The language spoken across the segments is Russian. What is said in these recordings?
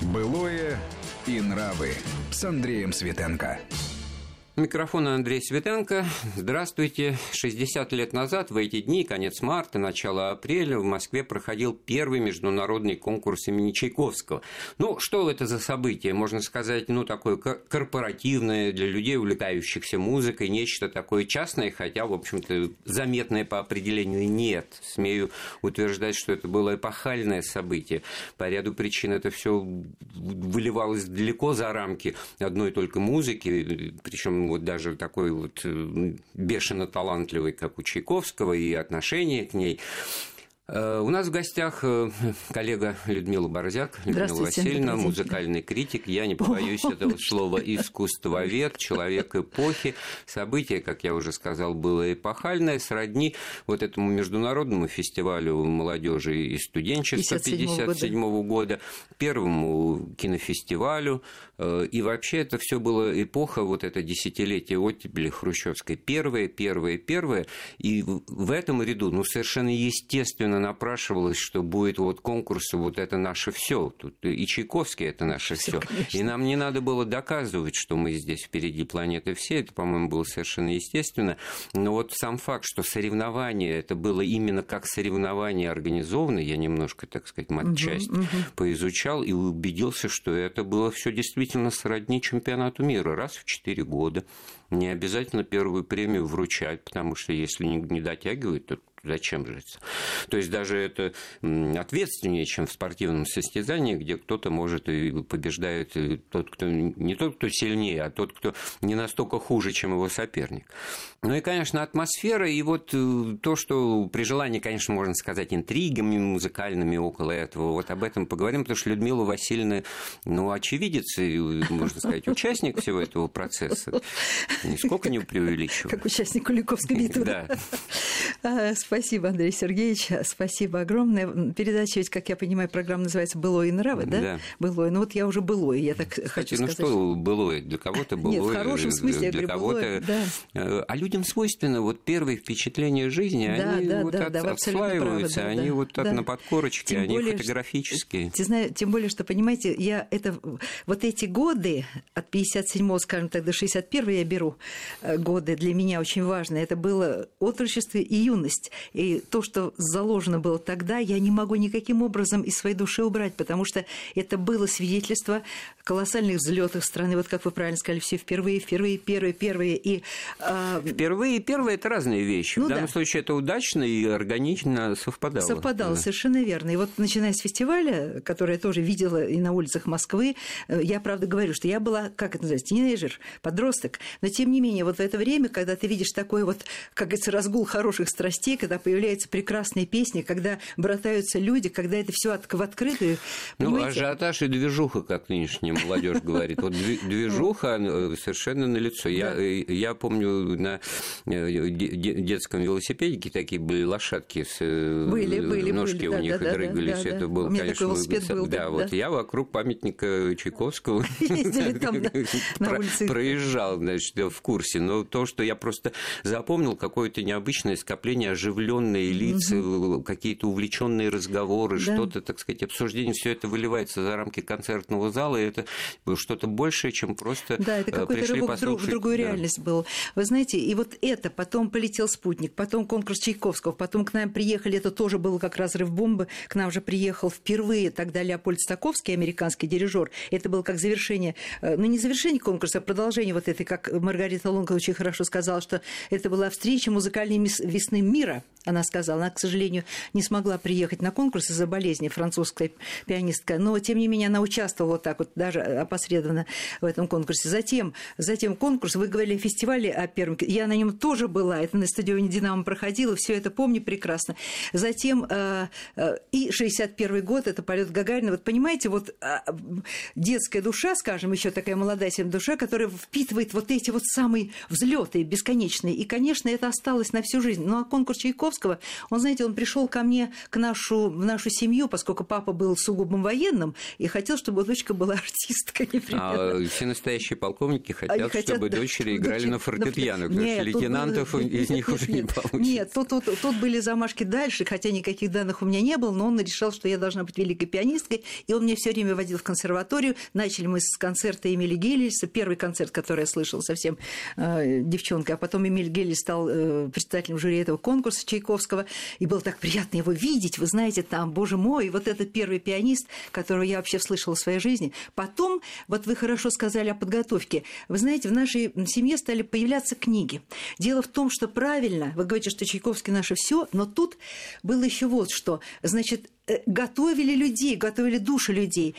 Былое и нравы с Андреем Светенко. Микрофон Андрей Светенко. Здравствуйте. 60 лет назад, в эти дни, конец марта, начало апреля, в Москве проходил первый международный конкурс имени Чайковского. Ну, что это за событие? Можно сказать, ну, такое корпоративное для людей, увлекающихся музыкой, нечто такое частное, хотя, в общем-то, заметное по определению нет. Смею утверждать, что это было эпохальное событие. По ряду причин это все выливалось далеко за рамки одной только музыки, причем вот даже такой вот э, бешено талантливый, как у Чайковского, и отношение к ней. Э, у нас в гостях э, коллега Людмила Борзяк, Людмила Васильевна, музыкальный критик. Я не побоюсь этого слова искусствовед, человек эпохи. Событие, как я уже сказал, было эпохальное, сродни вот этому международному фестивалю молодежи и студенчества 57 -го года, первому кинофестивалю. Э, и вообще это все было эпоха, вот это десятилетие оттепели хрущевской. Первое, первое, первое. И в этом ряду, ну, совершенно естественно напрашивалось, что будет вот конкурс, вот это наше все. Тут и Чайковский это наше все. И нам не надо было доказывать, что мы здесь впереди планеты все. Это, по-моему, было совершенно естественно. Но вот сам факт, что соревнование это было именно как соревнование организованное, я немножко, так сказать, матчасть угу, угу. поизучал и убедился, что это было все действительно сродни чемпионату мира раз в четыре года. Не обязательно первую премию вручать, потому что если не дотягивают, то зачем это? То есть даже это ответственнее, чем в спортивном состязании, где кто-то может и побеждает и тот, кто не тот, кто сильнее, а тот, кто не настолько хуже, чем его соперник. Ну и, конечно, атмосфера и вот э, то, что при желании, конечно, можно сказать, интригами музыкальными около этого, вот об этом поговорим, потому что Людмила Васильевна, ну, очевидец и, можно сказать, участник всего этого процесса. Нисколько не преувеличиваю. Как участник Куликовской битвы. Да. Спасибо, Андрей Сергеевич, спасибо огромное. Передача ведь, как я понимаю, программа называется «Былое нравы», да? Да. «Былое». Ну вот я уже «былое», я так Кстати, хочу ну сказать. ну что «былое»? Для кого-то «былое». Нет, в хорошем смысле, для я говорю, кого-то... «былое», да. Э, а людям свойственно вот первые впечатления жизни, Да, они да, вот да, от- да, отслаиваются, правы, да, они да, вот так да. на подкорочке, Тем они более, фотографические. Ты знаешь, тем более, что, понимаете, я это, вот эти годы, от 57 скажем так, до 61 я беру э, годы, для меня очень важно. Это было отрочество и юность. И то, что заложено было тогда, я не могу никаким образом из своей души убрать, потому что это было свидетельство колоссальных взлетов страны. Вот как вы правильно сказали, все впервые, впервые, первые, первые. И а, Впервые и первое – это разные вещи. Ну в данном да. случае это удачно и органично совпадало. Совпадало, Да. совершенно верно. И вот начиная с фестиваля, который я тоже видела и на улицах Москвы, э, я правда говорю, что я была, как это называется, тинейджер, подросток. Но тем не менее, вот в это время, когда ты видишь такой вот, как говорится, разгул хороших страстей, когда появляются прекрасные песни, когда братаются люди, когда это все в открытую, Ну, понимаете? ажиотаж и движуха, как нынешняя молодежь говорит. Вот дви- движуха э, совершенно налицо. Я, Да. э, я помню, на э, де- де- детском велосипедике такие были лошадки с Были, были, ножки были, у да, них да, дрыгались. да, Это да. был, У меня конечно, такой велосипед был, да, да, вот я вокруг памятника Чайковского на проезжал, значит, в курсе. Но то, что я просто запомнил, какое-то необычное скопление, оживленные лица, какие-то увлеченные разговоры, Да. что-то, так сказать, обсуждение, все это выливается за рамки концертного зала, и это что-то большее, чем просто Да, это э, какой-то рывок друг- в другую Да. реальность был. Вы знаете, и вот это, потом полетел спутник, потом конкурс Чайковского, потом к нам приехали, это тоже был как разрыв бомбы, к нам же приехал впервые тогда Леопольд Стаковский, американский дирижер. Это было как завершение, э, ну не завершение конкурса, а продолжение вот этой, как Маргарита Лонга очень хорошо сказала, что это была встреча музыкальной весны мира, она сказала. Она, к сожалению, не смогла приехать на конкурс из-за болезни, французская пианистка, но, тем не менее, она участвовала вот так вот, даже опосредованно в этом конкурсе. Затем, затем конкурс, вы говорили о фестивале, о первом, я на нем тоже была, это на стадионе «Динамо» проходило, все это помню прекрасно. Затем э, э, и 61 год, это полет Гагарина. Вот понимаете, вот а, детская душа, скажем, еще такая молодая себе душа, которая впитывает вот эти вот самые взлеты бесконечные. И, конечно, это осталось на всю жизнь. Ну, а конкурс Чайковского Чайковского, он, знаете, он пришел ко мне, к нашу, в нашу семью, поскольку папа был сугубым военным, и хотел, чтобы дочка была артисткой. А все настоящие полковники хотят, хотят чтобы да, дочери играли дочери, на фортепиано, потому нет, что лейтенантов тут, из них уже не получится. Нет, тут, тут, тут были замашки дальше, хотя никаких данных у меня не было, но он решил, что я должна быть великой пианисткой, и он меня все время водил в консерваторию. Начали мы с концерта Эмили Геллиса, первый концерт, который я слышала совсем э, девчонкой, а потом Эмиль Геллис стал э, председателем жюри этого конкурса Чайковского, и было так приятно его видеть, вы знаете, там, боже мой, вот этот первый пианист, которого я вообще слышала в своей жизни. Потом, вот вы хорошо сказали о подготовке, вы знаете, в нашей семье стали появляться книги. Дело в том, что правильно, вы говорите, что Чайковский наше все, но тут было еще вот что, значит, э, готовили людей, готовили души людей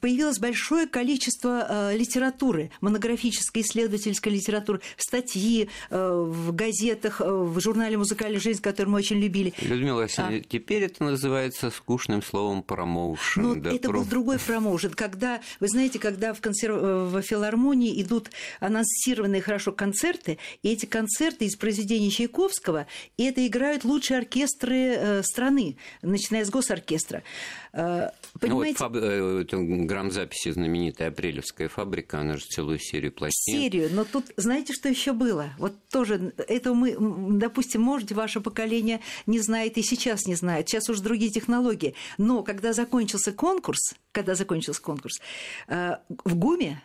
появилось большое количество э, литературы, монографической, исследовательской литературы, статьи э, в газетах, э, в журнале «Музыкальная жизнь», который мы очень любили. Людмила а. теперь это называется скучным словом промоушен. Ну, да, это про... был другой промоушен. Когда, вы знаете, когда в, консерв... в филармонии идут анонсированные хорошо концерты, и эти концерты из произведений Чайковского, и это играют лучшие оркестры э, страны, начиная с госоркестра. Э, понимаете? Ну, вот фаб... Э, грамзаписи знаменитая апрелевская фабрика, она же целую серию пластин. Серию, но тут знаете, что еще было? Вот тоже это мы, допустим, может, ваше поколение не знает и сейчас не знает. Сейчас уже другие технологии. Но когда закончился конкурс, когда закончился конкурс, э, в ГУМе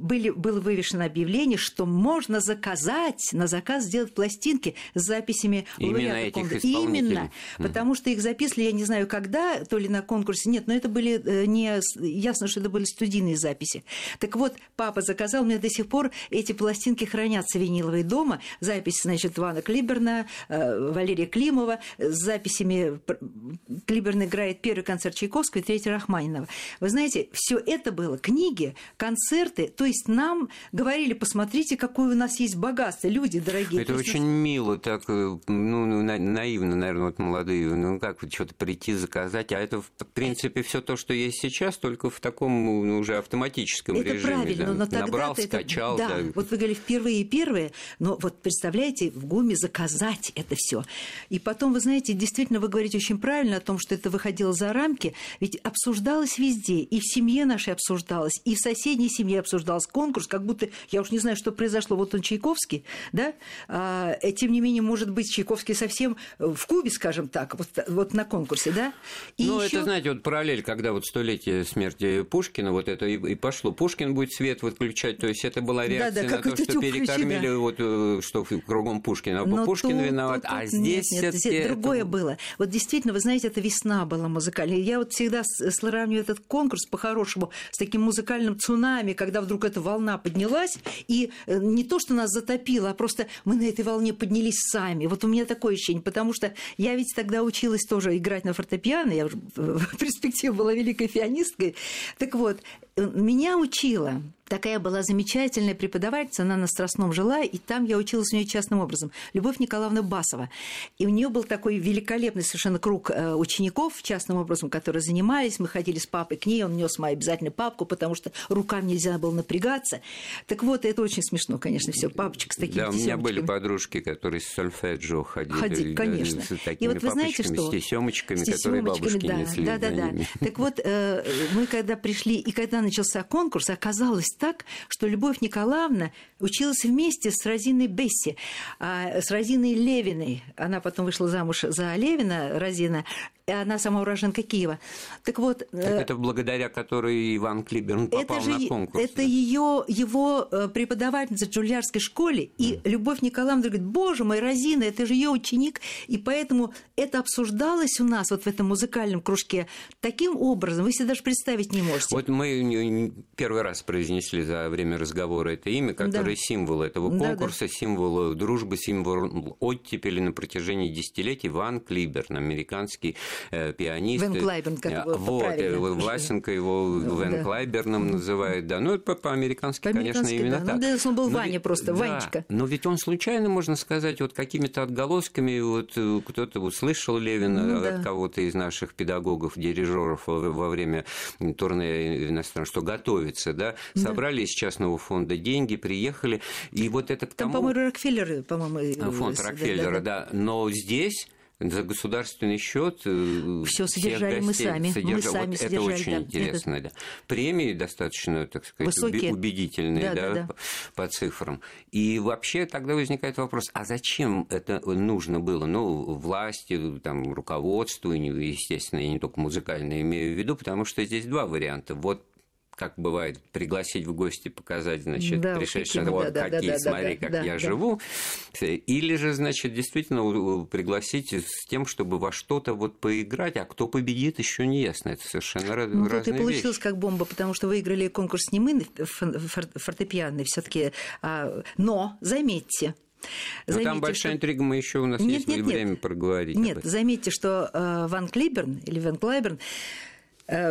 были, было вывешено объявление, что можно заказать, на заказ сделать пластинки с записями Именно этих исполнителей. Именно, mm. потому что их записывали, я не знаю, когда, то ли на конкурсе, нет, но это были э, не... Ясно, что это были студийные записи. Так вот, папа заказал, у меня до сих пор эти пластинки хранятся виниловые дома, записи, значит, Ивана Клиберна, э, Валерия Климова, с записями Клиберн играет первый концерт Чайковского и третий Рахманинова. Вы знаете, все это было, книги, концерты, то есть нам говорили, посмотрите, какое у нас есть богатство, люди дорогие. Это очень нас... мило, так, э, ну, ну наивно, наверное, вот молодые, ну, как вот что-то прийти, заказать, а это, в принципе, все то, что есть сейчас, только в таком ну, уже автоматическом это режиме. Правильно, да. но тогда Набрал, это, скачал. Да, да, вот вы говорили, впервые первые, но вот представляете, в ГУМе заказать это все. И потом, вы знаете, действительно, вы говорите очень правильно о том, что это выходило за рамки, ведь обсуждалось везде, и в семье нашей обсуждалось, и в соседней семье обсуждалось, состоялся конкурс, как будто, я уж не знаю, что произошло, вот он Чайковский, да, а, э, тем не менее, может быть, Чайковский совсем в Кубе, скажем так, вот, вот на конкурсе, да? И ну, ещё... это, знаете, вот параллель, когда вот столетие смерти Пушкина, вот это и, и пошло, Пушкин будет свет выключать, то есть это была реакция да, да, на то, что перекормили, да. вот, э, что кругом Пушкина, а Пушкин тут, виноват, тут, а здесь нет, нет, это... другое было. Вот действительно, вы знаете, это весна была музыкальная. Я вот всегда сравниваю этот конкурс по-хорошему с таким музыкальным цунами, когда вдруг эта волна поднялась, и э, не то, что нас затопило, а просто мы на этой волне поднялись сами. Вот у меня такое ощущение, потому что я ведь тогда училась тоже играть на фортепиано, я в перспективе была великой пианисткой. Так вот, э, меня учила такая была замечательная преподавательница, она на Страстном жила, и там я училась у нее частным образом. Любовь Николаевна Басова. И у нее был такой великолепный совершенно круг э, учеников, частным образом, которые занимались. Мы ходили с папой к ней, он нес мою обязательно папку, потому что рукам нельзя было напрягаться. Так вот, это очень смешно, конечно, все. Папочка с такими Да, у меня были подружки, которые с сольфеджио ходили. Ходили, конечно. С такими и вот вы знаете, что? С тесемочками, которые бабушки да, несли. Да, да, да. Так вот, э, мы когда пришли, и когда начался конкурс, оказалось так, что Любовь Николаевна училась вместе с Розиной Бесси, а, с Розиной Левиной. Она потом вышла замуж за Левина, Розина, она сама уроженка Киева. Так вот... Так э, это благодаря которой Иван Клиберн попал это же, на конкурс. Это ее, его э, преподавательница в Джульярской школе, и mm. Любовь Николаевна говорит, боже мой, Розина, это же ее ученик, и поэтому это обсуждалось у нас вот в этом музыкальном кружке таким образом, вы себе даже представить не можете. Вот мы первый раз произнесли за время разговора это имя, которое да. символ этого конкурса, да, да. символ дружбы, символ оттепели на протяжении десятилетий Иван Клиберн, американский э, пианист. Вен Клайберн, как его Вот, э, Власенко его ну, Вен да. Клайберном называют, да. Ну, это по-американски, по конечно, именно да. так. Ну, да, он был но Ваня ведь, просто, да, Ванечка. Но ведь он случайно, можно сказать, вот какими-то отголосками, вот э, кто-то услышал Левина ну, да. от кого-то из наших педагогов, дирижеров во время турне иностранного, что готовится, да, собрали из частного фонда деньги, приехали, и вот это Там, по-моему, Рокфеллеры, по-моему, фонд Рокфеллера, да, да. Но здесь за государственный счет э, все содержали мы сами. Содержа... Мы сами вот содержали, это очень да. интересно, это... да. Премии достаточно, так сказать, Высокие. убедительные, да, да, да, да, по цифрам. И вообще тогда возникает вопрос, а зачем это нужно было? Ну, власти, там, руководству, естественно, я не только музыкально имею в виду, потому что здесь два варианта. Вот как бывает, пригласить в гости, показать, значит, Да, пришедшим, каким, вот да, какие, да, да, смотри, да, как да, я да. живу. Или же, значит, действительно пригласить с тем, чтобы во что-то вот поиграть, а кто победит, еще не ясно. Это совершенно раз- Ну, разные и получилось вещи. как бомба, потому что выиграли конкурс не мы, фортепианный все таки но, заметьте, Но заметьте, там большая что- интрига, мы еще у нас Нет, есть нет, нет. время проговорить. об Нет, заметьте, что э, Ван Клиберн или Ван Клайберн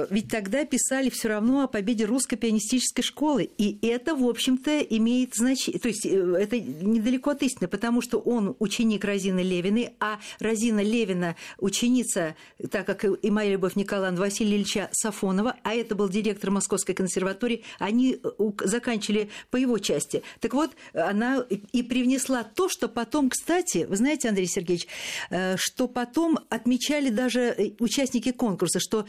ведь тогда писали все равно о победе русской пианистической школы. И это, в общем-то, имеет значение. То есть э, это недалеко от истины, потому что он ученик Розины Левиной, а Розина Левина ученица, так как и моя любовь Николаевна Василия Сафонова, а это был директор Московской консерватории, они э, заканчивали по его части. Так вот, она и- привнесла то, что потом, кстати, вы знаете, Андрей Сергеевич, э, что потом отмечали даже э, участники конкурса, что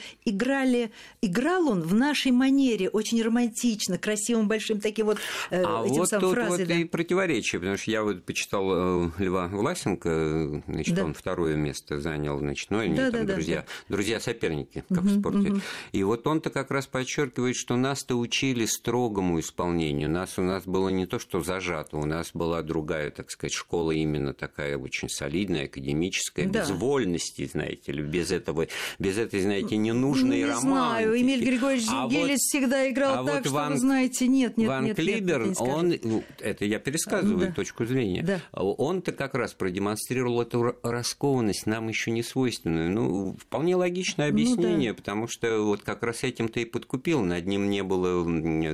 играли, играл он в нашей манере, очень романтично, красивым, большим таким вот э, А этим вот самым тут фразой. вот да. и противоречие, потому что я вот почитал э, Льва Власенко, значит, Да. он второе место занял, значит, ну, они Да, там да, да, друзья, друзья-соперники, как в спорте. И вот он-то как раз подчеркивает, что нас-то учили строгому исполнению, нас у нас было не то, что зажато, у нас была другая, так сказать, школа именно такая очень солидная, академическая, Да. без вольности, знаете ли, без этого, без этой, знаете, ненужной не романтики. знаю, Эмиль Григорьевич А вот- Зингелец всегда играл а так, вот что Ван- вы знаете, нет, нет, Ван нет, нет, Клибер, не скажу. он, ну, это я пересказываю Да. точку зрения, Да. он-то как раз продемонстрировал эту раскованность, нам еще не свойственную. Ну, вполне логичное объяснение, потому что вот как раз этим-то и подкупил. Над ним не было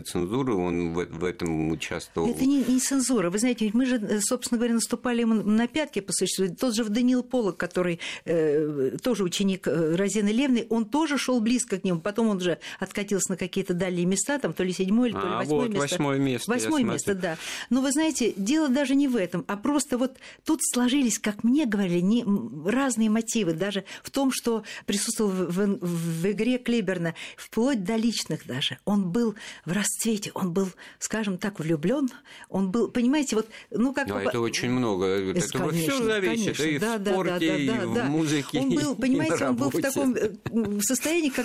цензуры, он в, в этом участвовал. Это не, не цензура. Вы знаете, ведь мы же, э, собственно говоря, наступали ему на пятки по существу. Тот же Даниил Полок, который э, тоже ученик э, Розины Левны, он тоже шел близко к нему. Потом он же откатился на какие-то дальние места, там то ли седьмое, то ли А, восьмое вот место. восьмое место, Восьмое место, да. Но вы знаете, дело даже не в этом, а просто вот тут сложились, как мне говорили, не, разные мотивы. Даже в том, что присутствовал в, в- в игре Клейберна, вплоть до личных даже. Он был в расцвете, он был, скажем так, влюблен. Он был, понимаете, вот, ну как... Да, бы- это очень много. Это Конечно, все зависит конечно. и Да, в да, спорте, да, и да, в да. музыке, Он был, понимаете, он был в таком э, м,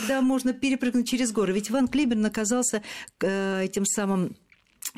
когда можно перепрыгнуть через горы. Ведь Ван Клиберн оказался э, этим самым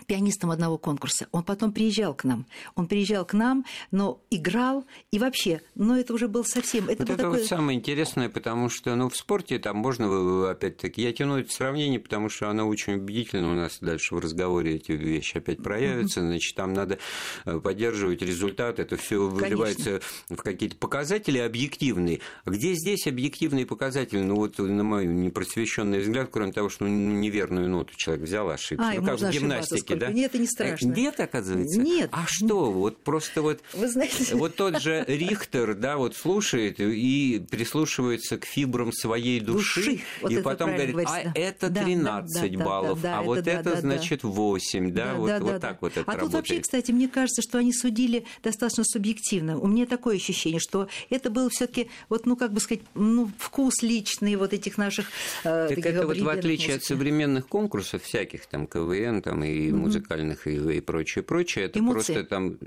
пианистом одного конкурса. Он потом приезжал к нам. Он приезжал к нам, но играл и вообще, но это уже был совсем... Это Вот был это такой... вот самое интересное, потому что ну, в спорте там можно, опять-таки, я тяну это сравнение, потому что оно очень убедительно, у нас дальше в разговоре эти вещи опять проявятся, значит, там надо э, поддерживать результат, это все выливается в какие-то показатели объективные. Где здесь объективные показатели? Ну вот на мой непросвещенный взгляд, кроме того, что ну, неверную ноту человек взял, ошибся. А, ну, как в гимнастике, сколько. да? Нет, это не страшно. Нет, оказывается? Нет. А что? Вот просто вот Вы знаете... вот тот же Рихтер, да, вот слушает и прислушивается к фибрам своей души, Души. Вот и потом говорит, а да. это Да, да, 13 да, да, баллов, да, да, а это вот да, это, да, значит, 8, да, вот, вот так вот это а работает. тут вообще, кстати, мне кажется, что они судили достаточно субъективно. У меня такое ощущение, что это был все таки вот, ну, как бы сказать, ну, вкус личный вот этих наших э, Так это вот в отличие от современных конкурсов всяких, там, КВН, там, и музыкальных, и, и прочее, прочее, это Эмоции. просто там,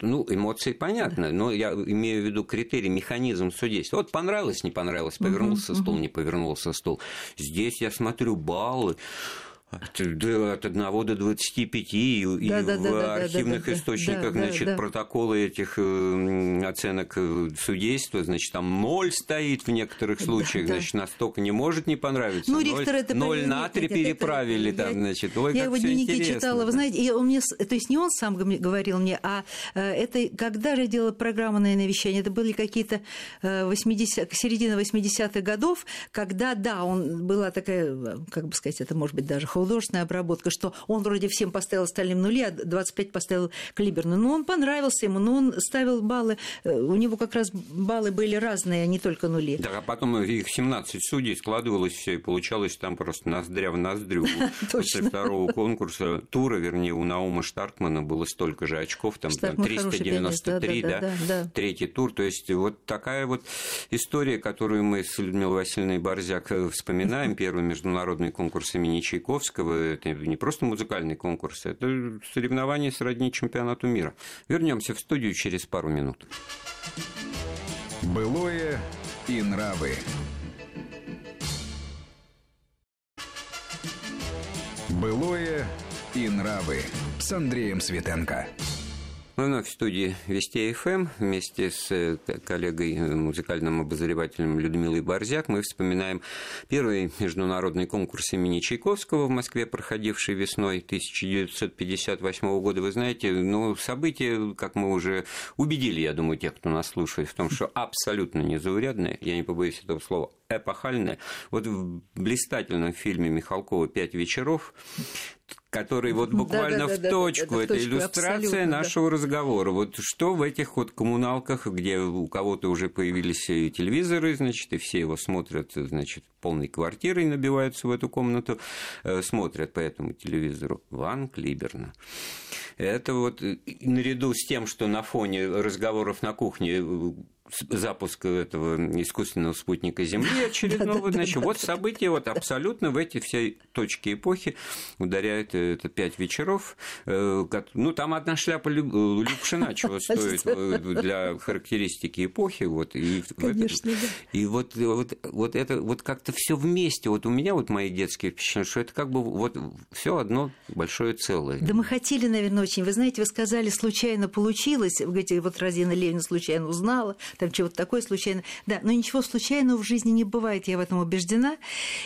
ну, эмоции понятно, но я имею в виду критерий, механизм судейства. Вот понравилось, не понравилось, повернулся стул, не повернулся стул. Здесь я смотрю баллы, от, да, 1 до 25, и, и Да, да, в да, да, да, архивных да, да, источниках, да, да, значит, да. протоколы этих э, оценок э, судейства, значит, там ноль стоит в некоторых случаях, да. значит, настолько не может не понравиться. Ну, Рихтер это... Ноль на три это- переправили я- там, значит. Ой, я его дневники интересно, читала, да. вы знаете, и он мне, то есть не он сам говорил мне, а э, это когда же делала программу на вещание, это были какие-то э, 80, середина 80-х годов, когда, да, он была такая, как бы сказать, это может быть даже художественная обработка, что он вроде всем поставил остальным нули, а 25 поставил Клиберну. Но он понравился ему, но он ставил баллы, э, у него как раз баллы были разные, а не только нули. Да, а потом их 17 судей складывалось все, и получалось там просто ноздря в ноздрю. После второго конкурса, тура, вернее, у Наума Штаркмана было столько же очков, там 393, да, третий тур. То есть вот такая вот история, которую мы с Людмилой Васильевной Борзяк э, вспоминаем, первый международный конкурс имени Чайковского, это не просто музыкальный конкурс, это соревнование сродни чемпионату мира. Вернемся в студию через пару минут. Былое и нравы. Былое и нравы с Андреем Светенко. Мы вновь в студии Вести ФМ вместе с э, коллегой, э, музыкальным обозревателем Людмилой Борзяк. Мы вспоминаем первый международный конкурс имени Чайковского в Москве, проходивший весной 1958 года. Вы знаете, ну, события, как мы уже убедили, я думаю, тех, кто нас слушает, в том, что абсолютно незаурядное, я не побоюсь этого слова, эпохальное. Вот в блистательном фильме Михалкова «Пять вечеров» который вот буквально да, да, да, в точку, да, да, это иллюстрация нашего да. разговора. Вот что в этих вот коммуналках, где у кого-то уже появились телевизоры, значит, и все его смотрят, значит, полной квартирой набиваются в эту комнату, э, смотрят по этому телевизору. Ван Клиберна. Это вот наряду с тем, что на фоне разговоров на кухне запуск этого искусственного спутника Земли очередного. Значит, вот события вот абсолютно в эти все точки эпохи ударяют э, это пять вечеров. Э, ну, там одна шляпа Любшина чего стоит э, для характеристики эпохи. Вот, и, Конечно, да. и вот, вот, вот это вот как-то все вместе. Вот у меня вот мои детские впечатления, что это как бы вот все одно большое целое. Да мы хотели, наверное, очень. Вы знаете, вы сказали, случайно получилось. Вы говорите, вот Розина Левина случайно узнала там чего-то такое случайно. Да, но ничего случайного в жизни не бывает, я в этом убеждена.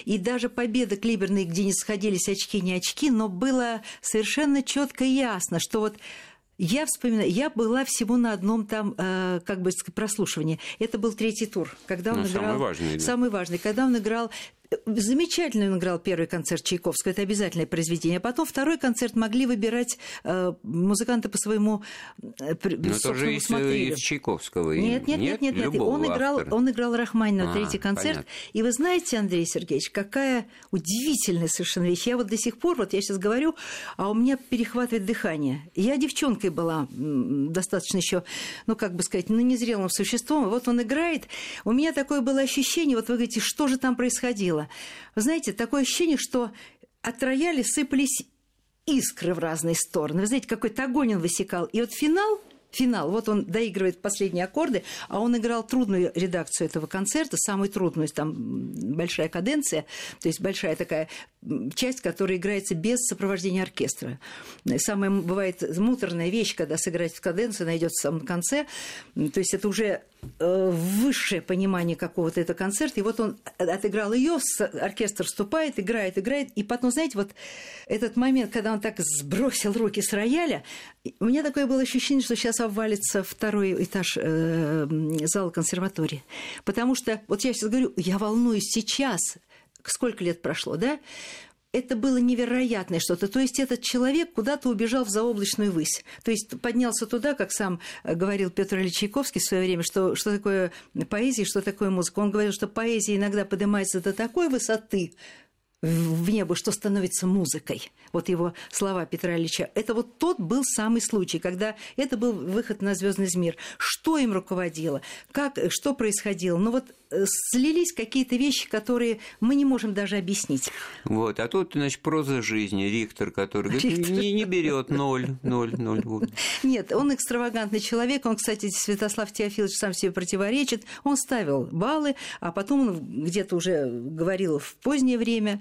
И даже победа Клиберной, где не сходились очки, не очки, но было совершенно четко и ясно, что вот я вспоминаю, я была всего на одном там, э, как бы, прослушивании. Это был третий тур, когда он ну, играл... Самый важный. Да. Самый важный. Когда он играл Замечательно он играл первый концерт Чайковского, это обязательное произведение. А потом второй концерт могли выбирать э, музыканты по своему э, Но тоже из, из Чайковского. Нет, нет, нет, нет, нет. Он, играл, он играл Рахманинова, а, третий концерт. Понятно. И вы знаете, Андрей Сергеевич, какая удивительная совершенно вещь. Я вот до сих пор, вот я сейчас говорю, а у меня перехватывает дыхание. Я девчонкой была достаточно еще, ну, как бы сказать, ну, незрелым существом. Вот он играет. У меня такое было ощущение, вот вы говорите, что же там происходило? Происходило. Вы знаете, такое ощущение, что от рояля сыпались искры в разные стороны. Вы знаете, какой-то огонь он высекал. И вот финал финал. Вот он доигрывает последние аккорды, а он играл трудную редакцию этого концерта, самую трудную, там большая каденция, то есть большая такая часть, которая играется без сопровождения оркестра. Самая бывает муторная вещь, когда сыграть в каденцию, найдет в самом конце, то есть это уже высшее понимание какого-то этого концерта, и вот он отыграл ее, оркестр вступает, играет, играет, и потом, знаете, вот этот момент, когда он так сбросил руки с рояля, у меня такое было ощущение, что сейчас обвалится второй этаж э, зала консерватории. Потому что, вот я сейчас говорю, я волнуюсь сейчас, сколько лет прошло, да? Это было невероятное что-то. То есть этот человек куда-то убежал в заоблачную высь. То есть поднялся туда, как сам э, говорил Петр Ильич Чайковский в свое время, что, что такое поэзия, что такое музыка. Он говорил, что поэзия иногда поднимается до такой высоты, в небо, что становится музыкой. Вот его слова Петра Ильича. Это вот тот был самый случай, когда это был выход на звездный мир. Что им руководило? Как, что происходило? Ну вот Э, слились какие-то вещи, которые мы не можем даже объяснить. Вот, а тут, значит, проза жизни, Рихтер, который говорит, не, не берет ноль, ноль, ноль. Нет, он экстравагантный человек, он, кстати, Святослав Теофилович сам себе противоречит, он ставил баллы, а потом он где-то уже говорил в позднее время,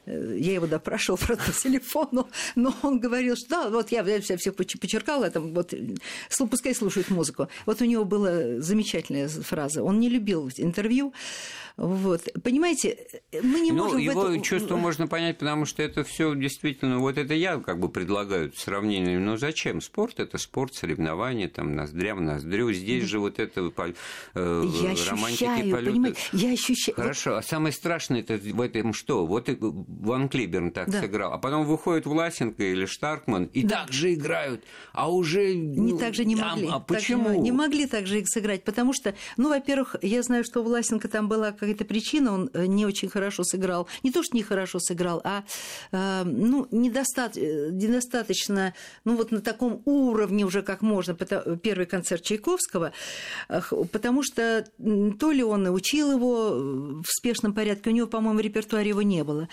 я его допрашивал, правда, по телефону, но он говорил, что да, вот я, я всех почеркал, это вот, пускай слушают музыку. Вот у него была замечательная фраза, он не любил интервью. Вот. Понимаете, мы не ну, можем... Его этом... чувство можно понять, потому что это все действительно... Вот это я как бы предлагаю сравнение. Но зачем? Спорт – это спорт, соревнования, там, ноздря в ноздрю. Здесь же вот это э, я романтики ощущаю, полета. Понимаете? Я ощущаю... Хорошо, а самое страшное это в этом что? Вот Ван Клиберн так Да. сыграл, а потом выходит Власенко или Штаркман и Да. так же играют, а уже... Не ну, так же не могли. а Так же почему? не, не могли так же их сыграть, потому что, ну, во-первых, я знаю, что у Власенко там была какая-то причина, он э, не очень хорошо сыграл. Не то, что не хорошо сыграл, а, э, ну, недоста- э, недостаточно, ну, вот на таком уровне уже как можно, первый концерт Чайковского, потому что то ли он учил его э, в спешном порядке, у него, по-моему, в репертуаре его не было.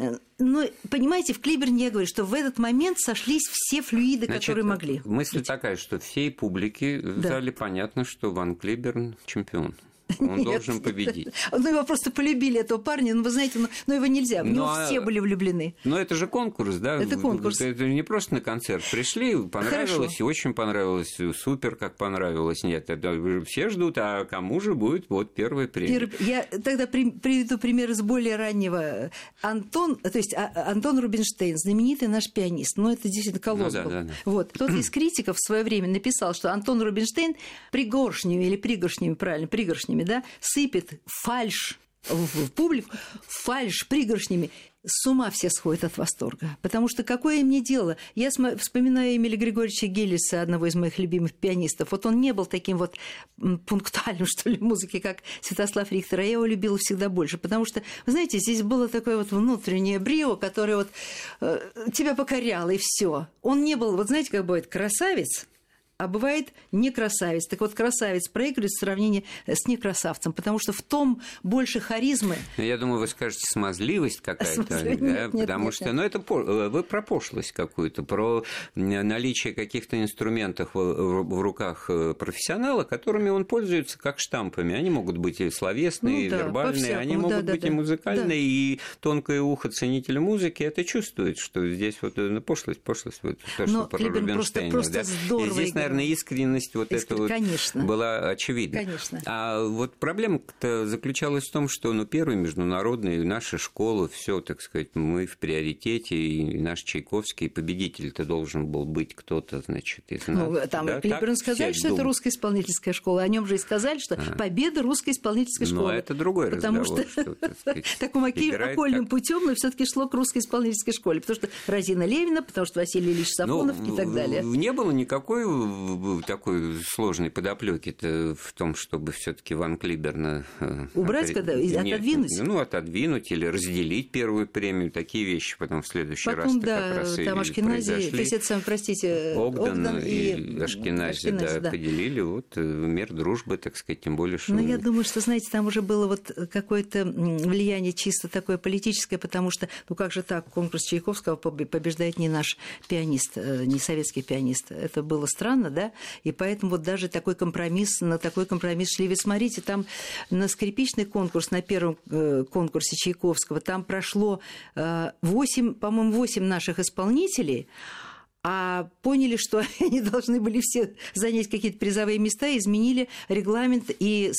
Э, Но, понимаете, в Клиберне я говорю, что в этот момент сошлись все флюиды, Значит, которые могли. Мысль такая, что всей публике в Да. зале понятно, что Ван Клиберн чемпион. Он Нет, должен нет. победить. Ну, его просто полюбили, этого парня. Ну, вы знаете, ну, ну, его нельзя. В Ну, него а- все были влюблены. Но это же конкурс, да? Это конкурс. Это не просто на концерт пришли, понравилось, Хорошо. и очень понравилось, супер, как понравилось. Нет, это все ждут, а кому же будет вот первая премия? Первый- Я тогда при- приведу пример из более раннего. Антон, то есть а- Антон Рубинштейн, знаменитый наш пианист. Ну, это действительно колосс Ну да, был. да, да. Вот. Кто-то из критиков в свое время написал, что Антон Рубинштейн пригоршнями или пригоршнями, правильно, пригоршнями, да, сыпет фальш в публику, фальш пригоршнями. С ума все сходят от восторга. Потому что какое мне дело? Я вспоминаю Эмиля Григорьевича Геллиса, одного из моих любимых пианистов. Вот он не был таким вот пунктуальным, что ли, в музыке, как Святослав Рихтер, а я его любила всегда больше. Потому что, вы знаете, здесь было такое вот внутреннее брио, которое вот э, тебя покоряло, и все. Он не был, вот знаете, как бывает, красавец, а бывает не красавец. Так вот, красавец проигрывает в сравнении с некрасавцем, потому что в том больше харизмы. Я думаю, вы скажете смазливость какая-то, Смазливость? да, Нет, потому нет, что, нет. ну это э, вы про пошлость какую-то, про наличие каких-то инструментов в, руках э, профессионала, которыми он пользуется как штампами. Они могут быть и словесные, Ну и да, вербальные, они да, могут да, быть да. и музыкальные, Да. и тонкое ухо ценителя музыки это чувствует, что здесь вот э, ну, пошлость, пошлость, вот то, Но что про Клиберн просто- Рубинштейна, просто да. здорово И здесь. Наверное, искренность вот Искрен- эта вот конечно. была очевидна. Конечно. А вот проблема-то заключалась в том, что ну, первый международный, наша школа, все, так сказать, мы в приоритете, и наш Чайковский победитель-то должен был быть кто-то, значит, из нас. Ну, там да? Клиберн сказали, что это думают. русская исполнительская школа. О нем же и сказали, что победа русской исполнительской Но школы. это другой Потому разговор, что, что, таким окольным путем, но все-таки шло к русской исполнительской школе. Потому что Розина Левина, потому что Василий Ильич Сафонов Ну, и так далее. Не было никакой такой сложной подоплеки-то в том, чтобы все-таки Ван Клиберна э, Убрать, опре- когда- и Нет, отодвинуть? Ну, отодвинуть или разделить первую премию. Такие вещи потом в следующий Потом, раз да, как раз и там Ашкенази, произошли. то есть это сам, простите, Огден, и, и Ашкенази, Ашкенази, да, поделили вот э, мир дружбы, так сказать, тем более, что... Ну, я думаю, что, знаете, там уже было вот какое-то влияние чисто такое политическое, потому что, ну как же так, конкурс Чайковского побе- побеждает не наш пианист, э, не советский пианист. Это было странно, да? И поэтому вот даже такой компромисс, на такой компромисс шли. Ведь смотрите, там на скрипичный конкурс, на первом э, конкурсе Чайковского, там прошло э, 8, по-моему, 8 наших исполнителей, а поняли, что они должны были все занять какие-то призовые места, изменили регламент, и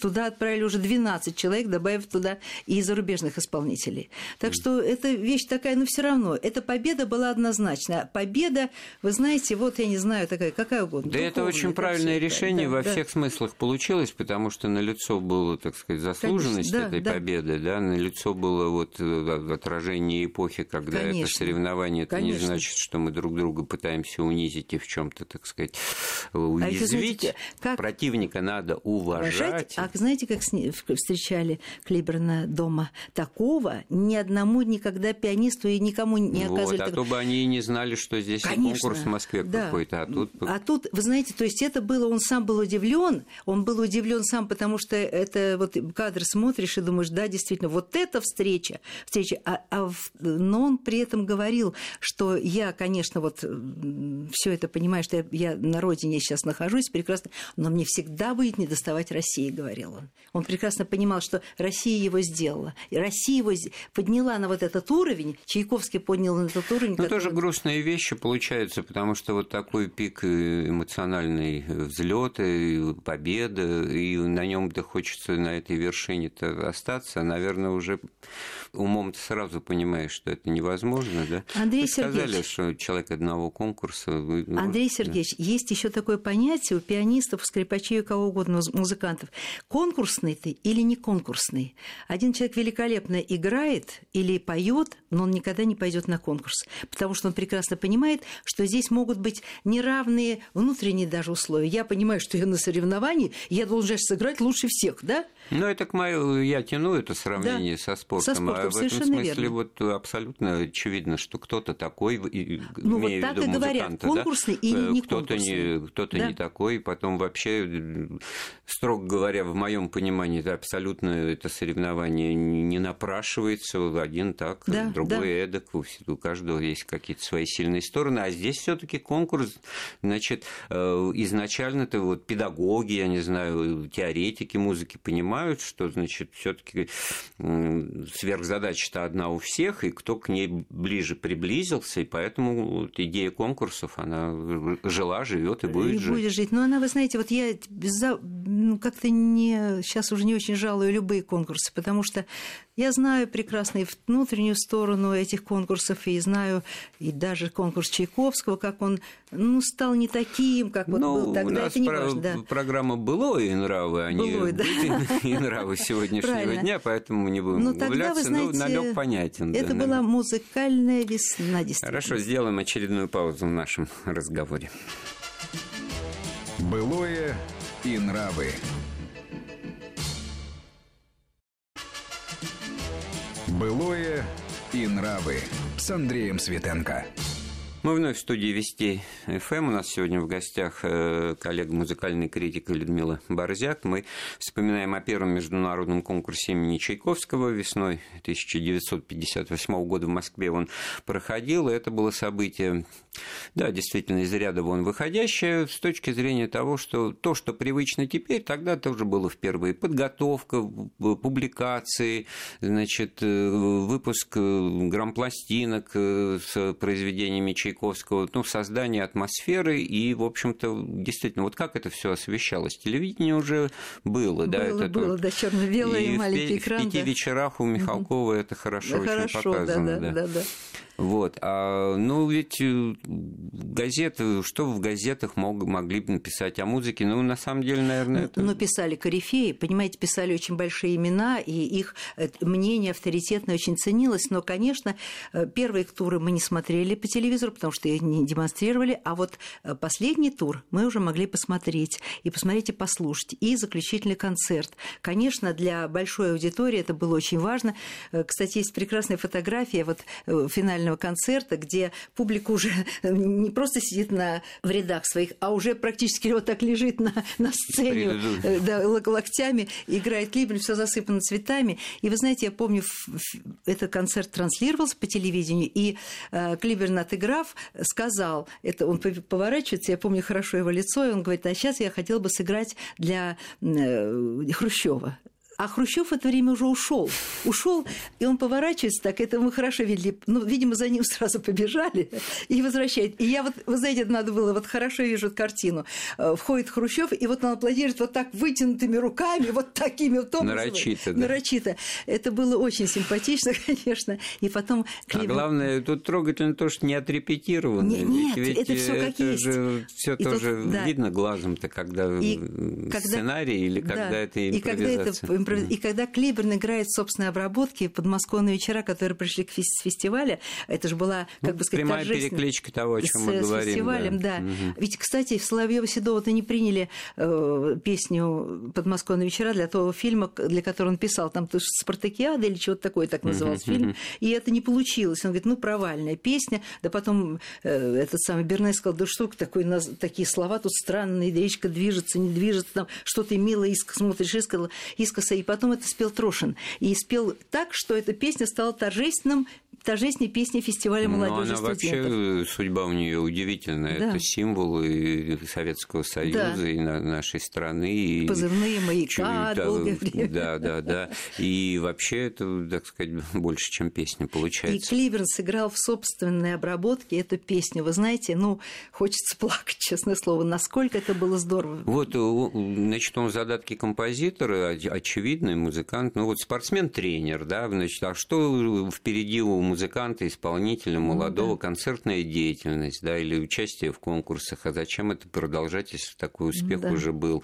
туда отправили уже 12 человек, добавив туда и зарубежных исполнителей. Так что эта вещь такая, но все равно, эта победа была однозначная. Победа, вы знаете, вот я не знаю, такая, какая угодно. Да это очень правильное решение да, во да. всех смыслах получилось, потому что на лицо было, так сказать, заслуженность Конечно, да, этой да. победы, да, на лицо было вот э, отражение эпохи, когда это Конечно. соревнование, это не Конечно. значит, что мы друг друга пытаемся унизить и в чем-то, так сказать, А еще, уязвить. знаете, как- Противника надо Уважать. уважать. А знаете, как встречали Клиберна дома? Такого ни одному никогда пианисту и никому не Вот, оказывали. а такого. то бы они и не знали, что здесь Конечно, конкурс в Москве да. какой-то, а тут... А тут, вы знаете, то есть это было, он сам был удивлен, он был удивлен сам, потому что это вот кадр смотришь и думаешь, да, действительно, вот эта встреча, встреча, а, а но он при этом говорил, что я, конечно, вот все это понимаю, что я, я на родине сейчас нахожусь прекрасно, но мне всегда будет недоставать России, говорил он. Он прекрасно понимал, что Россия его сделала, и Россия его подняла на вот этот уровень, Чайковский поднял на этот уровень. Ну, который- тоже грустные вещи получаются, потому что вот такой пик э, эмоциональный взлет, и победа, и на нем-то хочется на этой вершине-то остаться, наверное, уже умом ты сразу понимаешь, что это невозможно, да? Андрей Вы сказали, Сергеевич. что человек одного конкурса. Андрей Сергеевич, да. есть еще такое понятие у пианистов, скрипачей, у кого угодно, музыкантов. Конкурсный ты или не конкурсный? Один человек великолепно играет или поет, но он никогда не пойдет на конкурс, потому что он прекрасно понимает, что здесь могут быть неравные внутренние даже условия. Я понимаю, что я на соревновании, я должен сыграть лучше всех, да? Ну, это к мою, я тяну это сравнение да. со спортом. Со спортом, а в этом смысле верно. вот абсолютно очевидно, что кто-то такой, ну, вот так и говорят, конкурсный да? или не кто-то не, кто-то да. не такой, потом вообще, строго говоря, в моем понимании, это абсолютно это соревнование не напрашивается, один так, да, другой да. эдак, у каждого есть какие-то свои сильные стороны, а здесь все таки конкурс, значит, э, изначально-то вот педагоги, я не знаю, теоретики музыки понимают, что, значит, все-таки сверхзадача-то одна у всех, и кто к ней ближе приблизился, и поэтому вот идея конкурсов, она жила, живет и будет и жить. будет жить. Но она, вы знаете, вот я ну, как-то не сейчас уже не очень жалую любые конкурсы, потому что я знаю прекрасно и внутреннюю сторону этих конкурсов, и знаю и даже конкурс Чайковского, как он ну, стал не таким, как вот ну, был тогда. Это не про- важно, да. программа «Было и нравы», они Былой, да. и нравы сегодняшнего Правильно. дня, поэтому не будем Но ну, углубляться, но намек понятен. Это да, была намек. музыкальная весна, действительно. Хорошо, сделаем очередную паузу в нашем разговоре. Былое и нравы. Былое и нравы с Андреем Светенко. Мы вновь в студии Вести ФМ. У нас сегодня в гостях э, коллега музыкальный критик Людмила Борзяк. Мы вспоминаем о первом международном конкурсе имени Чайковского весной 1958 года в Москве он проходил. И это было событие, да, действительно, из ряда вон выходящее с точки зрения того, что то, что привычно теперь, тогда тоже было впервые. Подготовка, публикации, значит, э, выпуск э, грампластинок с произведениями Чайковского Чайковского, ну, создание атмосферы и, в общем-то, действительно, вот как это все освещалось? Телевидение уже было, было да? Это было, да, черно белое и маленький экран. В пяти да. вечерах у Михалкова это хорошо да, очень хорошо, показано. Да, да, да. да. Вот. А, ну, ведь э, газеты, что в газетах мог, могли бы написать о музыке? Ну, на самом деле, наверное, это... Ну, писали корифеи, понимаете, писали очень большие имена, и их э, мнение авторитетно очень ценилось. Но, конечно, э, первые туры мы не смотрели по телевизору, потому что их не демонстрировали, а вот последний тур мы уже могли посмотреть, и посмотреть, и послушать, и заключительный концерт. Конечно, для большой аудитории это было очень важно. Кстати, есть прекрасная фотография, вот финальная музыкального концерта, где публика уже не просто сидит на, в рядах своих, а уже практически вот так лежит на, на сцене, э, да, локтями, играет либо все засыпано цветами. И вы знаете, я помню, этот концерт транслировался по телевидению, и э, Клиберн, отыграв, сказал, это он поворачивается, я помню хорошо его лицо, и он говорит, а сейчас я хотел бы сыграть для э, Хрущева. А Хрущев в это время уже ушел. Ушел, и он поворачивается так, это мы хорошо видели. Ну, видимо, за ним сразу побежали и возвращает. И я вот, вы знаете, надо было, вот хорошо вижу эту картину. Э, входит Хрущев, и вот он аплодирует вот так вытянутыми руками, вот такими вот образом. Нарочито, да. Нарочито. Это было очень симпатично, конечно. И потом... Климат... А главное, тут трогательно то, что не отрепетировано. Не, нет, ведь это все как это есть. Же, все тоже тут, да. видно глазом-то, когда и сценарий когда... или когда да. это импровизация. И когда это и когда Клиберн играет собственной обработки подмосковные вечера, которые пришли к фестивалю, это же была, как ну, бы сказать, прямая перекличка того, о чем мы говорим. С фестивалем, да. да. Угу. Ведь, кстати, в Соловьева Седова-то не приняли э, песню «Подмосковные вечера» для того фильма, для которого он писал, там то «Спартакиада» или чего-то такое, так назывался угу, фильм, угу. и это не получилось. Он говорит, ну, провальная песня, да потом э, этот самый Бернес сказал, да что такое, такие слова тут странные, речка движется, не движется, там что-то мило иск, смотришь искоса, искоса, и потом это спел Трошин. И спел так, что эта песня стала торжественным торжественной песни фестиваля ну, молодежи она студентов. вообще судьба у нее удивительная. Да. Это символ и Советского Союза, да. и нашей страны. И Позывные маяка долгое время. Да, да, да. И вообще это, так сказать, больше, чем песня получается. И Кливерн сыграл в собственной обработке эту песню. Вы знаете, ну, хочется плакать, честное слово, насколько это было здорово. Вот, значит, он задатки композитора, очевидный музыкант, ну вот спортсмен-тренер, да, значит, а что впереди у музыканта, исполнителя, ну молодого, ну, да. концертная деятельность, да, или участие в конкурсах, а зачем это продолжать, если такой успех да. уже был?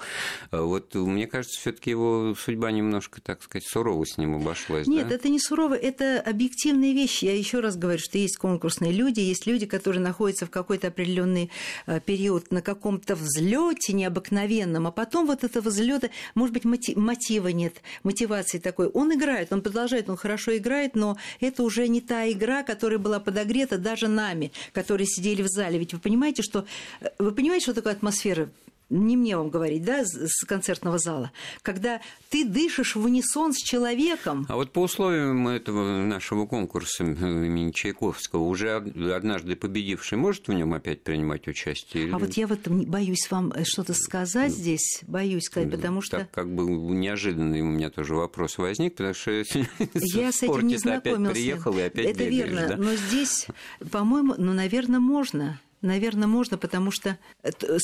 А вот мне кажется, все таки его судьба немножко, так сказать, сурово с ним обошлась. Нет, да? это не сурово, это объективные вещи. Я еще раз говорю, что есть конкурсные люди, есть люди, которые находятся в какой-то определенный э, период на каком-то взлете необыкновенном, а потом вот этого взлета, может быть, мотива нет, мотивации такой. Он играет, он продолжает, он хорошо играет, но это уже не та игра, которая была подогрета даже нами, которые сидели в зале. Ведь вы понимаете, что э, вы понимаете, что такое атмосфера не мне вам говорить, да, с концертного зала, когда ты дышишь в унисон с человеком. А вот по условиям этого нашего конкурса имени Чайковского, уже однажды победивший может в нем опять принимать участие? А вот я в этом боюсь вам э, что-то сказать здесь, боюсь сказать, потому что... Так как бы неожиданный у меня тоже вопрос возник, потому что я с этим не знакомился. опять приехал и опять Это верно, но здесь, по-моему, ну, наверное, можно. Наверное, можно, потому что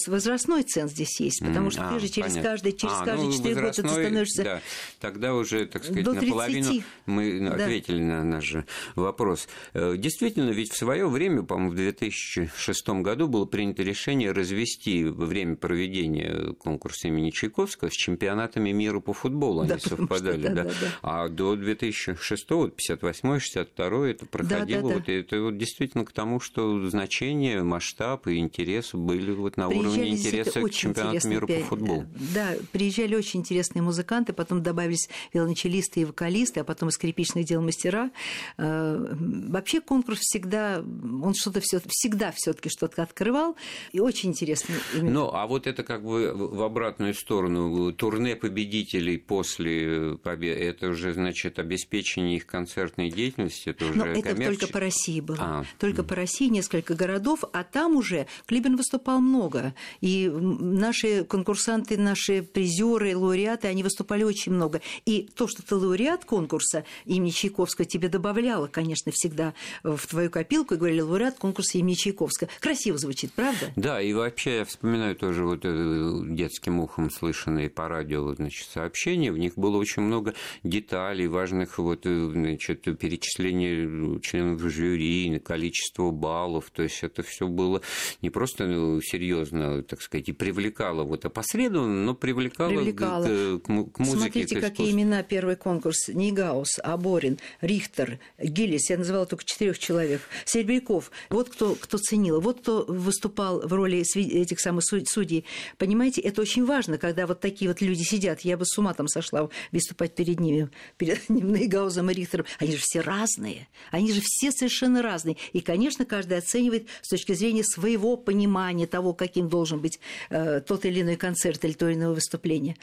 возрастной ценз здесь есть, потому что а, ты же через понятно. каждые, через а, каждые ну, 4 года ты становишься... Да, тогда уже, так сказать, до 30. наполовину мы да. ответили на наш же вопрос. Э, действительно, ведь в свое время, по-моему, в 2006 году было принято решение развести время проведения конкурса имени Чайковского с чемпионатами мира по футболу. Они да, совпадали, что, да, да. Да, да. А до 2006, 58 62 это проходило. Да, да, да. Вот, это вот действительно к тому, что значение, масштаб масштаб и интерес были вот на приезжали уровне интереса к чемпионату мира по футболу. Да, приезжали очень интересные музыканты, потом добавились велончелисты и вокалисты, а потом и скрипичных дел мастера. Э, вообще конкурс всегда, он что-то все, всегда все таки что-то открывал, и очень интересно. Ну, а вот это как бы в обратную сторону, турне победителей после победы, это уже, значит, обеспечение их концертной деятельности, это уже Но это только по России было. А. Только по России несколько городов, а там уже Клибин выступал много. И наши конкурсанты, наши призеры, лауреаты, они выступали очень много. И то, что ты лауреат конкурса имени Чайковского, тебе добавляло, конечно, всегда в твою копилку и говорили, лауреат конкурса имени Чайковского. Красиво звучит, правда? Да, и вообще я вспоминаю тоже вот э, детским ухом слышанные по радио значит, сообщения. В них было очень много деталей, важных вот, э, значит, перечисления членов жюри, количество баллов. То есть это все было было не просто ну, серьезно, так сказать, и привлекало вот опосредованно, но привлекало, привлекало. К, к, музыке. Смотрите, к какие имена первый конкурс. Нейгаус, Аборин, Рихтер, Гиллис, я называла только четырех человек, Серебряков. Вот кто, кто ценил, вот кто выступал в роли этих самых судей. Понимаете, это очень важно, когда вот такие вот люди сидят. Я бы с ума там сошла выступать перед ними, перед Нейгаузом и Рихтером. Они же все разные. Они же все совершенно разные. И, конечно, каждый оценивает с точки зрения зрения своего понимания того, каким должен быть э, тот или иной концерт или то или иное выступление.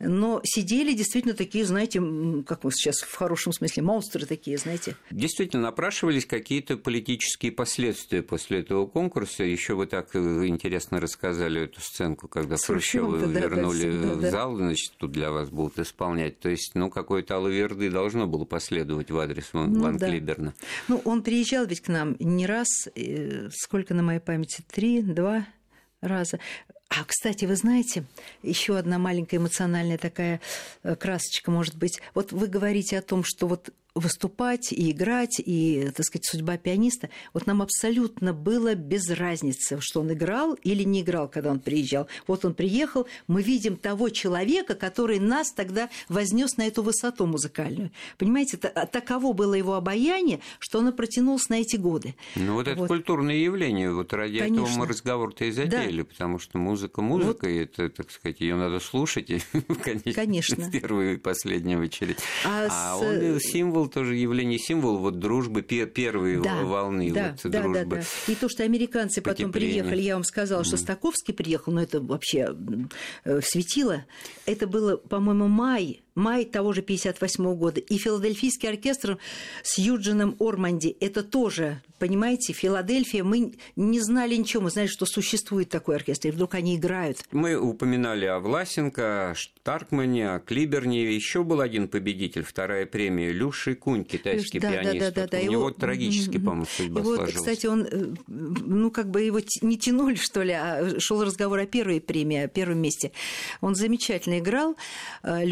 Но сидели действительно такие, знаете, как мы сейчас в хорошем смысле, монстры такие, знаете. Действительно, напрашивались какие-то политические последствия после этого конкурса. Еще вы так э, интересно рассказали эту сценку, когда Хрущева вернули да, в зал, значит, тут для вас будут исполнять. То есть, ну, какой-то алаверды должно было последовать в адрес Ван, ну, Ван да. Клиберна. Ну, он приезжал ведь к нам не раз, э, сколько на моей памяти, три, два раза. А, кстати, вы знаете, еще одна маленькая эмоциональная такая э, красочка может быть. Вот вы говорите о том, что вот выступать и играть, и, так сказать, судьба пианиста, вот нам абсолютно было без разницы, что он играл или не играл, когда он приезжал. Вот он приехал, мы видим того человека, который нас тогда вознес на эту высоту музыкальную. Понимаете, таково было его обаяние, что оно протянулось на эти годы. Ну, вот это вот. культурное явление, вот ради Конечно. этого мы разговор-то и затеяли, да. потому что музыка музыка, вот. и это, так сказать, ее надо слушать, и, конечно, Конечно. в первую и последнюю очередь. А, а с... он символ был тоже явление символ вот дружбы первой да, волны да, вот, да, дружбы. Да, да. И то, что американцы потом приехали, я вам сказала, что Стаковский приехал, но это вообще э, светило. Это было, по-моему, май май того же 58 года. И филадельфийский оркестр с Юджином Орманди, это тоже, понимаете, Филадельфия, мы не знали ничего, мы знали, что существует такой оркестр, и вдруг они играют. Мы упоминали о Власенко, Штаркмане, о Клиберне, еще был один победитель, вторая премия, Люши Кунь, китайский да, пианист. Да, да, да, да. У него его... трагически, по-моему, судьба его, сложилась. Кстати, он, э, ну, как бы его не тянули, что ли, а шел разговор о первой премии, о первом месте. Он замечательно играл, э,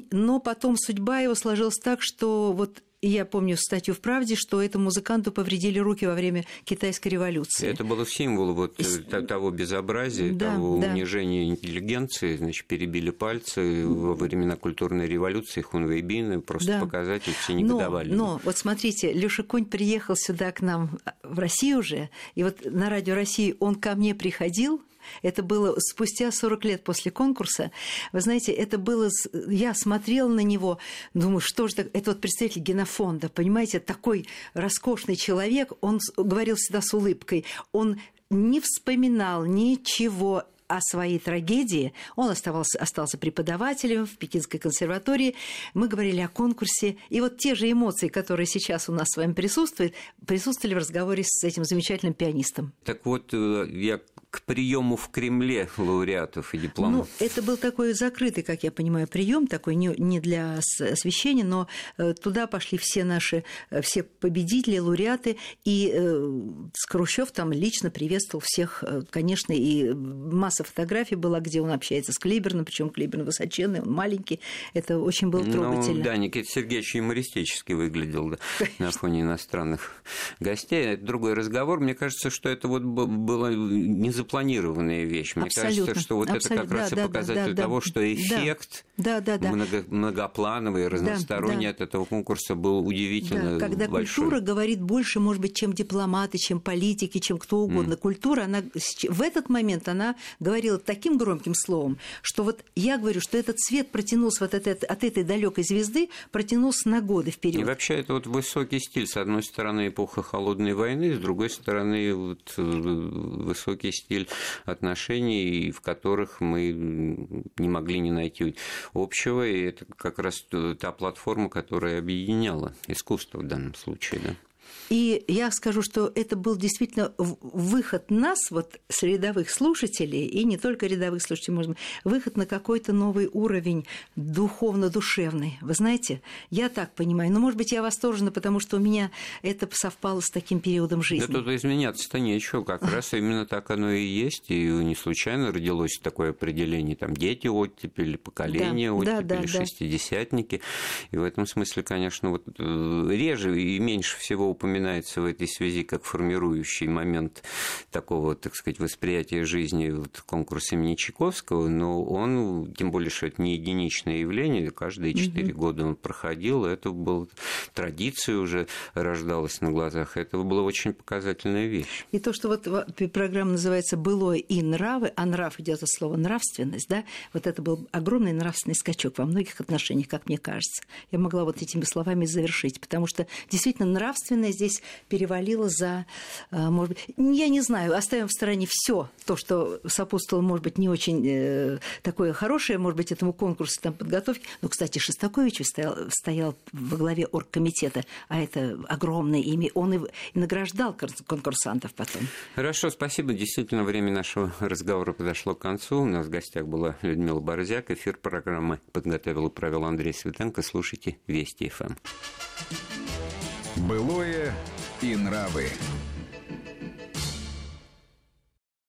Кунь, но потом судьба его сложилась так, что вот я помню статью в «Правде», что этому музыканту повредили руки во время китайской революции. Это было символ вот и... того безобразия, да, того да. унижения интеллигенции. Значит, перебили пальцы во времена культурной революции Хунвейбина, просто да. показатель, все негодовали. Но, но вот смотрите, Леша Конь приехал сюда к нам в Россию уже, и вот на Радио России он ко мне приходил, это было спустя 40 лет после конкурса. Вы знаете, это было... Я смотрела на него, думаю, что же это... Это вот представитель генофонда, понимаете, такой роскошный человек, он говорил всегда с улыбкой, он не вспоминал ничего о своей трагедии. Он оставался, остался преподавателем в Пекинской консерватории. Мы говорили о конкурсе. И вот те же эмоции, которые сейчас у нас с вами присутствуют, присутствовали в разговоре с этим замечательным пианистом. Так вот, э, я к приему в Кремле лауреатов и дипломов? Ну, это был такой закрытый, как я понимаю, прием, такой не, не для освещения, но э, туда пошли все наши, э, все победители, лауреаты, и э, Скрущев там лично приветствовал всех, конечно, и масса фотографий была, где он общается с Клейберном, причем Клейберн высоченный, он маленький, это очень было ну, трогательно. Ну, да, Никита Сергеевич юмористически выглядел да, на фоне иностранных гостей. Это другой разговор. Мне кажется, что это вот было не запланированная вещь. Мне Абсолютно. кажется, что вот Абсолютно. это как раз да, и показатель да, того, да, что эффект да, да, да. Много, многоплановый, разносторонний да, да. от этого конкурса был удивительно да, когда большой. культура говорит больше, может быть, чем дипломаты, чем политики, чем кто угодно. Mm. Культура, она в этот момент она говорила таким громким словом, что вот я говорю, что этот свет протянулся вот от, от этой далекой звезды, протянулся на годы вперед. И вообще это вот высокий стиль. С одной стороны, эпоха холодной войны, с другой стороны, вот э, высокий стиль отношений, в которых мы не могли не найти общего, и это как раз та платформа, которая объединяла искусство в данном случае. Да? И я скажу, что это был действительно выход нас, вот с рядовых слушателей, и не только рядовых слушателей, может быть, выход на какой-то новый уровень духовно-душевный. Вы знаете, я так понимаю. Но, может быть, я восторжена, потому что у меня это совпало с таким периодом жизни. Да тут изменяться-то нечего. Как раз именно так оно и есть. И не случайно родилось такое определение. Там дети оттепели, поколение да, оттепели, да, да, шестидесятники. И в этом смысле, конечно, вот э, реже и меньше всего упоминается упоминается в этой связи как формирующий момент такого, так сказать, восприятия жизни вот, конкурс имени Чайковского, но он, тем более, что это не единичное явление, каждые четыре угу. года он проходил, это была традиция уже рождалась на глазах, это была очень показательная вещь. И то, что вот программа называется «Былое и нравы», а нрав идет от слова «нравственность», да, вот это был огромный нравственный скачок во многих отношениях, как мне кажется. Я могла вот этими словами завершить, потому что действительно нравственное здесь здесь перевалило за, э, может быть, я не знаю, оставим в стороне все то, что сопутствовало, может быть, не очень э, такое хорошее, может быть, этому конкурсу там подготовки. Но, кстати, Шостакович стоял, стоял во главе оргкомитета, а это огромное имя. Он и награждал конкурсантов потом. Хорошо, спасибо. Действительно, время нашего разговора подошло к концу. У нас в гостях была Людмила Борзяк. Эфир программы подготовил и провел Андрей Светенко. Слушайте Вести ФМ. Былое и нравы.